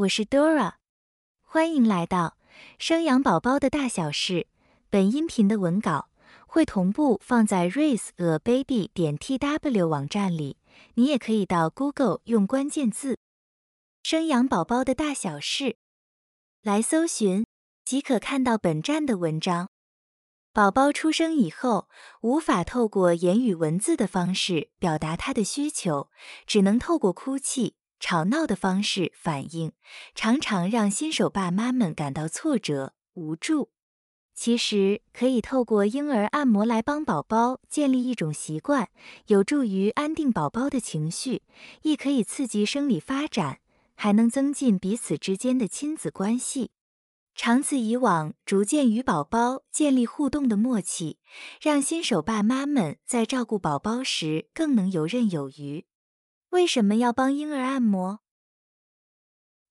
我是 Dora，欢迎来到生养宝宝的大小事。本音频的文稿会同步放在 raiseababy 点 tw 网站里，你也可以到 Google 用关键字“生养宝宝的大小事”来搜寻，即可看到本站的文章。宝宝出生以后，无法透过言语文字的方式表达他的需求，只能透过哭泣。吵闹的方式反应，常常让新手爸妈们感到挫折无助。其实可以透过婴儿按摩来帮宝宝建立一种习惯，有助于安定宝宝的情绪，亦可以刺激生理发展，还能增进彼此之间的亲子关系。长此以往，逐渐与宝宝建立互动的默契，让新手爸妈们在照顾宝宝时更能游刃有余。为什么要帮婴儿按摩？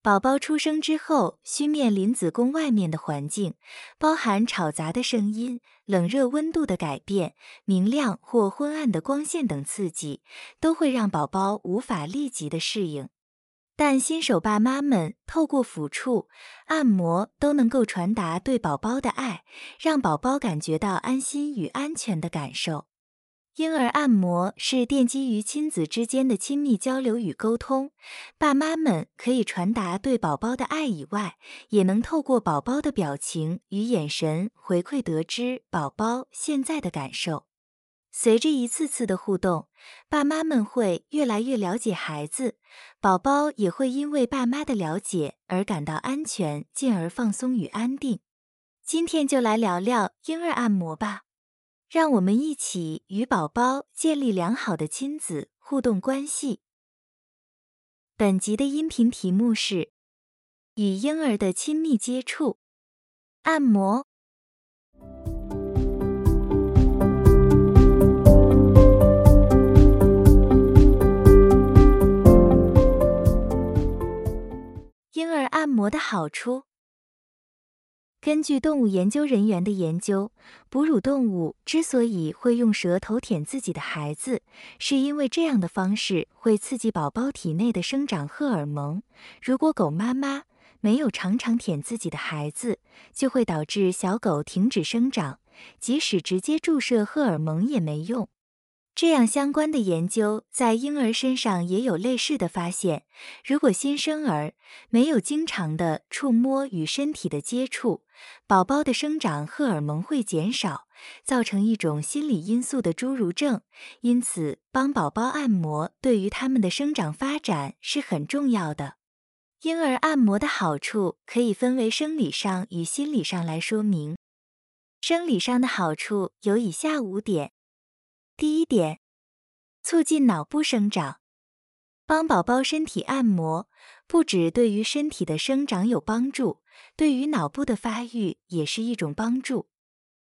宝宝出生之后，需面临子宫外面的环境，包含吵杂的声音、冷热温度的改变、明亮或昏暗的光线等刺激，都会让宝宝无法立即的适应。但新手爸妈们透过抚触、按摩，都能够传达对宝宝的爱，让宝宝感觉到安心与安全的感受。婴儿按摩是奠基于亲子之间的亲密交流与沟通，爸妈们可以传达对宝宝的爱以外，也能透过宝宝的表情与眼神回馈得知宝宝现在的感受。随着一次次的互动，爸妈们会越来越了解孩子，宝宝也会因为爸妈的了解而感到安全，进而放松与安定。今天就来聊聊婴儿按摩吧。让我们一起与宝宝建立良好的亲子互动关系。本集的音频题目是与婴儿的亲密接触按摩。婴儿按摩的好处。根据动物研究人员的研究，哺乳动物之所以会用舌头舔自己的孩子，是因为这样的方式会刺激宝宝体内的生长荷尔蒙。如果狗妈妈没有常常舔自己的孩子，就会导致小狗停止生长，即使直接注射荷尔蒙也没用。这样相关的研究在婴儿身上也有类似的发现。如果新生儿没有经常的触摸与身体的接触，宝宝的生长荷尔蒙会减少，造成一种心理因素的侏儒症。因此，帮宝宝按摩对于他们的生长发展是很重要的。婴儿按摩的好处可以分为生理上与心理上来说明。生理上的好处有以下五点。第一点，促进脑部生长。帮宝宝身体按摩，不止对于身体的生长有帮助，对于脑部的发育也是一种帮助。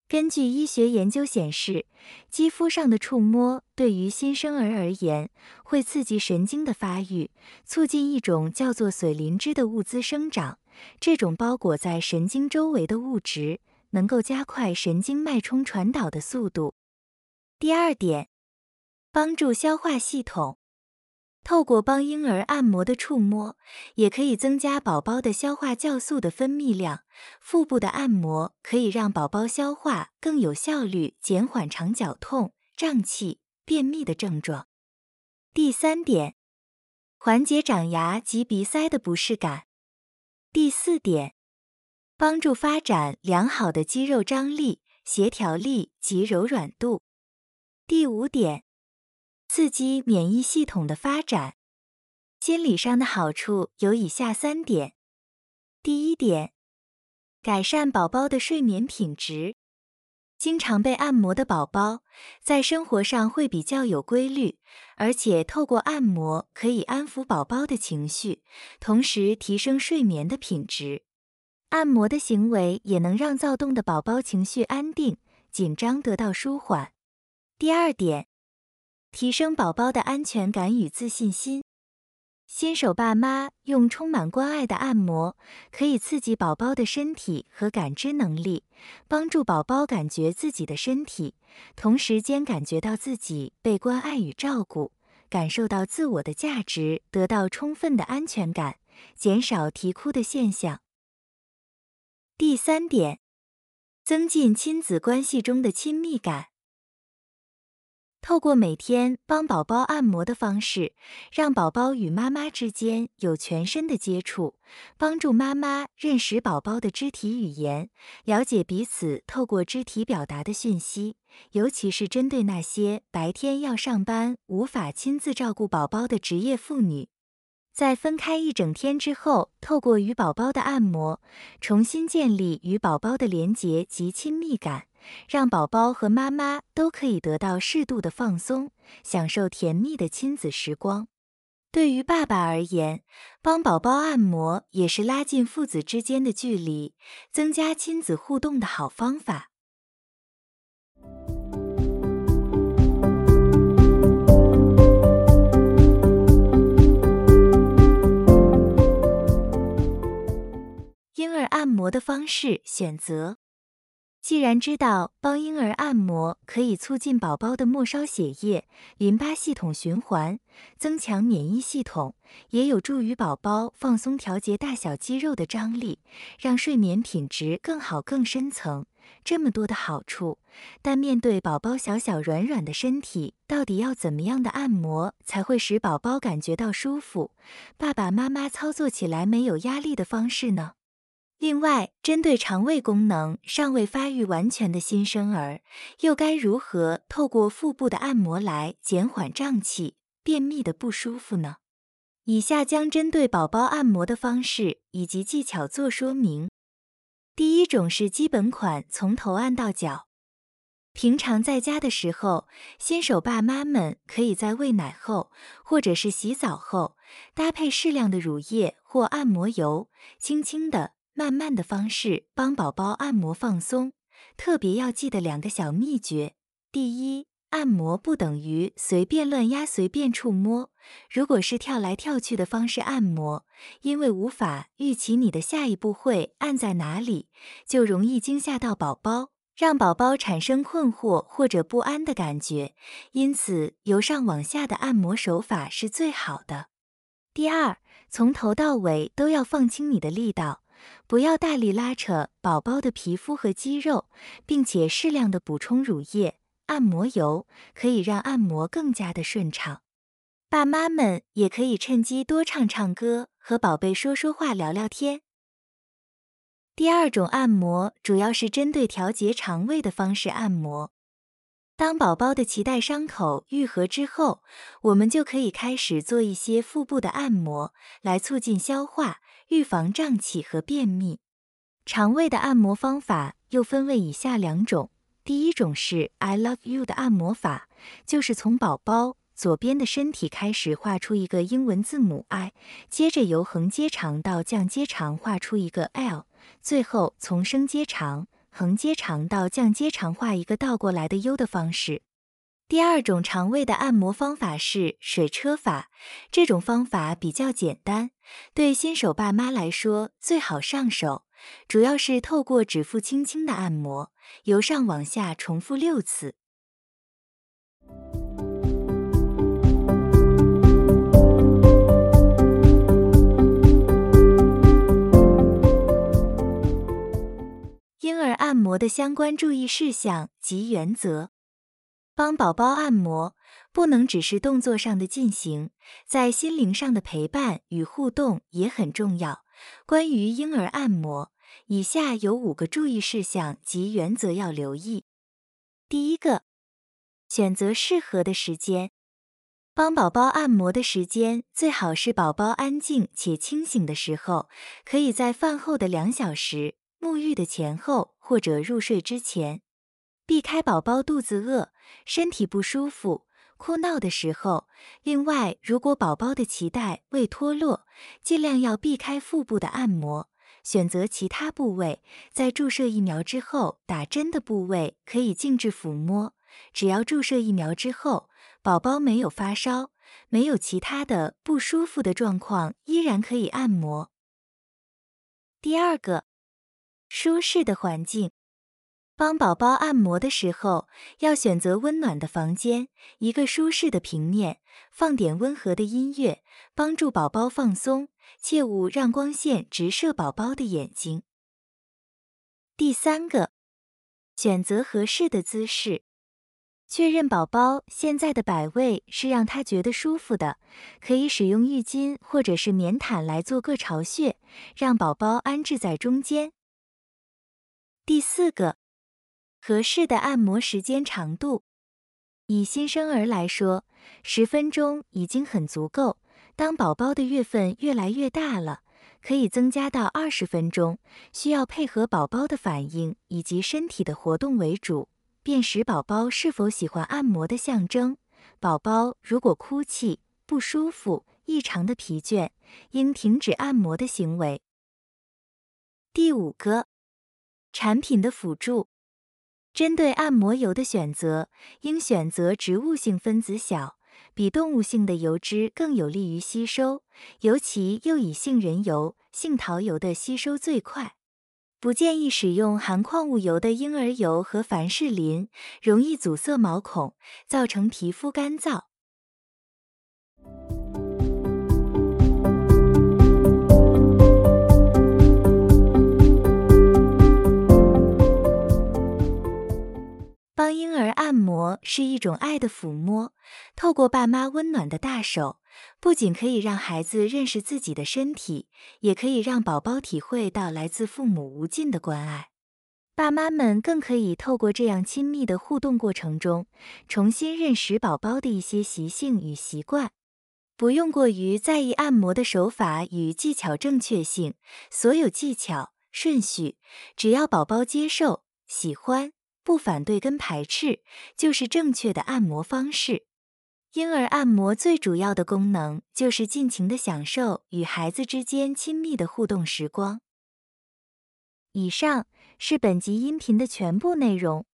根据医学研究显示，肌肤上的触摸对于新生儿而言，会刺激神经的发育，促进一种叫做髓磷脂的物质生长。这种包裹在神经周围的物质，能够加快神经脉冲传导的速度。第二点，帮助消化系统。透过帮婴儿按摩的触摸，也可以增加宝宝的消化酵素的分泌量。腹部的按摩可以让宝宝消化更有效率，减缓肠绞痛、胀气、便秘的症状。第三点，缓解长牙及鼻塞的不适感。第四点，帮助发展良好的肌肉张力、协调力及柔软度。第五点，刺激免疫系统的发展。心理上的好处有以下三点：第一点，改善宝宝的睡眠品质。经常被按摩的宝宝，在生活上会比较有规律，而且透过按摩可以安抚宝宝的情绪，同时提升睡眠的品质。按摩的行为也能让躁动的宝宝情绪安定，紧张得到舒缓。第二点，提升宝宝的安全感与自信心。新手爸妈用充满关爱的按摩，可以刺激宝宝的身体和感知能力，帮助宝宝感觉自己的身体，同时间感觉到自己被关爱与照顾，感受到自我的价值，得到充分的安全感，减少啼哭的现象。第三点，增进亲子关系中的亲密感。透过每天帮宝宝按摩的方式，让宝宝与妈妈之间有全身的接触，帮助妈妈认识宝宝的肢体语言，了解彼此透过肢体表达的讯息。尤其是针对那些白天要上班、无法亲自照顾宝宝的职业妇女。在分开一整天之后，透过与宝宝的按摩，重新建立与宝宝的连结及亲密感，让宝宝和妈妈都可以得到适度的放松，享受甜蜜的亲子时光。对于爸爸而言，帮宝宝按摩也是拉近父子之间的距离，增加亲子互动的好方法。婴儿按摩的方式选择。既然知道帮婴儿按摩可以促进宝宝的末梢血液、淋巴系统循环，增强免疫系统，也有助于宝宝放松、调节大小肌肉的张力，让睡眠品质更好、更深层，这么多的好处。但面对宝宝小小软软的身体，到底要怎么样的按摩才会使宝宝感觉到舒服？爸爸妈妈操作起来没有压力的方式呢？另外，针对肠胃功能尚未发育完全的新生儿，又该如何透过腹部的按摩来减缓胀气、便秘的不舒服呢？以下将针对宝宝按摩的方式以及技巧做说明。第一种是基本款，从头按到脚。平常在家的时候，新手爸妈们可以在喂奶后或者是洗澡后，搭配适量的乳液或按摩油，轻轻的。慢慢的方式帮宝宝按摩放松，特别要记得两个小秘诀：第一，按摩不等于随便乱压、随便触摸。如果是跳来跳去的方式按摩，因为无法预期你的下一步会按在哪里，就容易惊吓到宝宝，让宝宝产生困惑或者不安的感觉。因此，由上往下的按摩手法是最好的。第二，从头到尾都要放轻你的力道。不要大力拉扯宝宝的皮肤和肌肉，并且适量的补充乳液、按摩油，可以让按摩更加的顺畅。爸妈们也可以趁机多唱唱歌，和宝贝说说话、聊聊天。第二种按摩主要是针对调节肠胃的方式按摩。当宝宝的脐带伤口愈合之后，我们就可以开始做一些腹部的按摩，来促进消化。预防胀气和便秘，肠胃的按摩方法又分为以下两种。第一种是 I love you 的按摩法，就是从宝宝左边的身体开始画出一个英文字母 I，接着由横接长到降接长画出一个 L，最后从升接长、横接长到降接长画一个倒过来的 U 的方式。第二种肠胃的按摩方法是水车法，这种方法比较简单，对新手爸妈来说最好上手。主要是透过指腹轻轻的按摩，由上往下重复六次。婴儿按摩的相关注意事项及原则。帮宝宝按摩不能只是动作上的进行，在心灵上的陪伴与互动也很重要。关于婴儿按摩，以下有五个注意事项及原则要留意。第一个，选择适合的时间。帮宝宝按摩的时间最好是宝宝安静且清醒的时候，可以在饭后的两小时、沐浴的前后或者入睡之前。避开宝宝肚子饿、身体不舒服、哭闹的时候。另外，如果宝宝的脐带未脱落，尽量要避开腹部的按摩，选择其他部位。在注射疫苗之后，打针的部位可以静置抚摸。只要注射疫苗之后，宝宝没有发烧、没有其他的不舒服的状况，依然可以按摩。第二个，舒适的环境。帮宝宝按摩的时候，要选择温暖的房间，一个舒适的平面，放点温和的音乐，帮助宝宝放松，切勿让光线直射宝宝的眼睛。第三个，选择合适的姿势，确认宝宝现在的摆位是让他觉得舒服的，可以使用浴巾或者是棉毯来做个巢穴，让宝宝安置在中间。第四个。合适的按摩时间长度，以新生儿来说，十分钟已经很足够。当宝宝的月份越来越大了，可以增加到二十分钟。需要配合宝宝的反应以及身体的活动为主，辨识宝宝是否喜欢按摩的象征。宝宝如果哭泣、不舒服、异常的疲倦，应停止按摩的行为。第五个，产品的辅助。针对按摩油的选择，应选择植物性分子小、比动物性的油脂更有利于吸收，尤其又以杏仁油、杏桃油的吸收最快。不建议使用含矿物油的婴儿油和凡士林，容易阻塞毛孔，造成皮肤干燥。帮婴儿按摩是一种爱的抚摸，透过爸妈温暖的大手，不仅可以让孩子认识自己的身体，也可以让宝宝体会到来自父母无尽的关爱。爸妈们更可以透过这样亲密的互动过程中，重新认识宝宝的一些习性与习惯。不用过于在意按摩的手法与技巧正确性，所有技巧顺序，只要宝宝接受、喜欢。不反对跟排斥，就是正确的按摩方式。婴儿按摩最主要的功能就是尽情的享受与孩子之间亲密的互动时光。以上是本集音频的全部内容。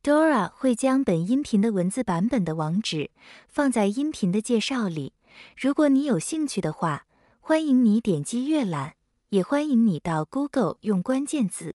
Dora 会将本音频的文字版本的网址放在音频的介绍里，如果你有兴趣的话，欢迎你点击阅览，也欢迎你到 Google 用关键字。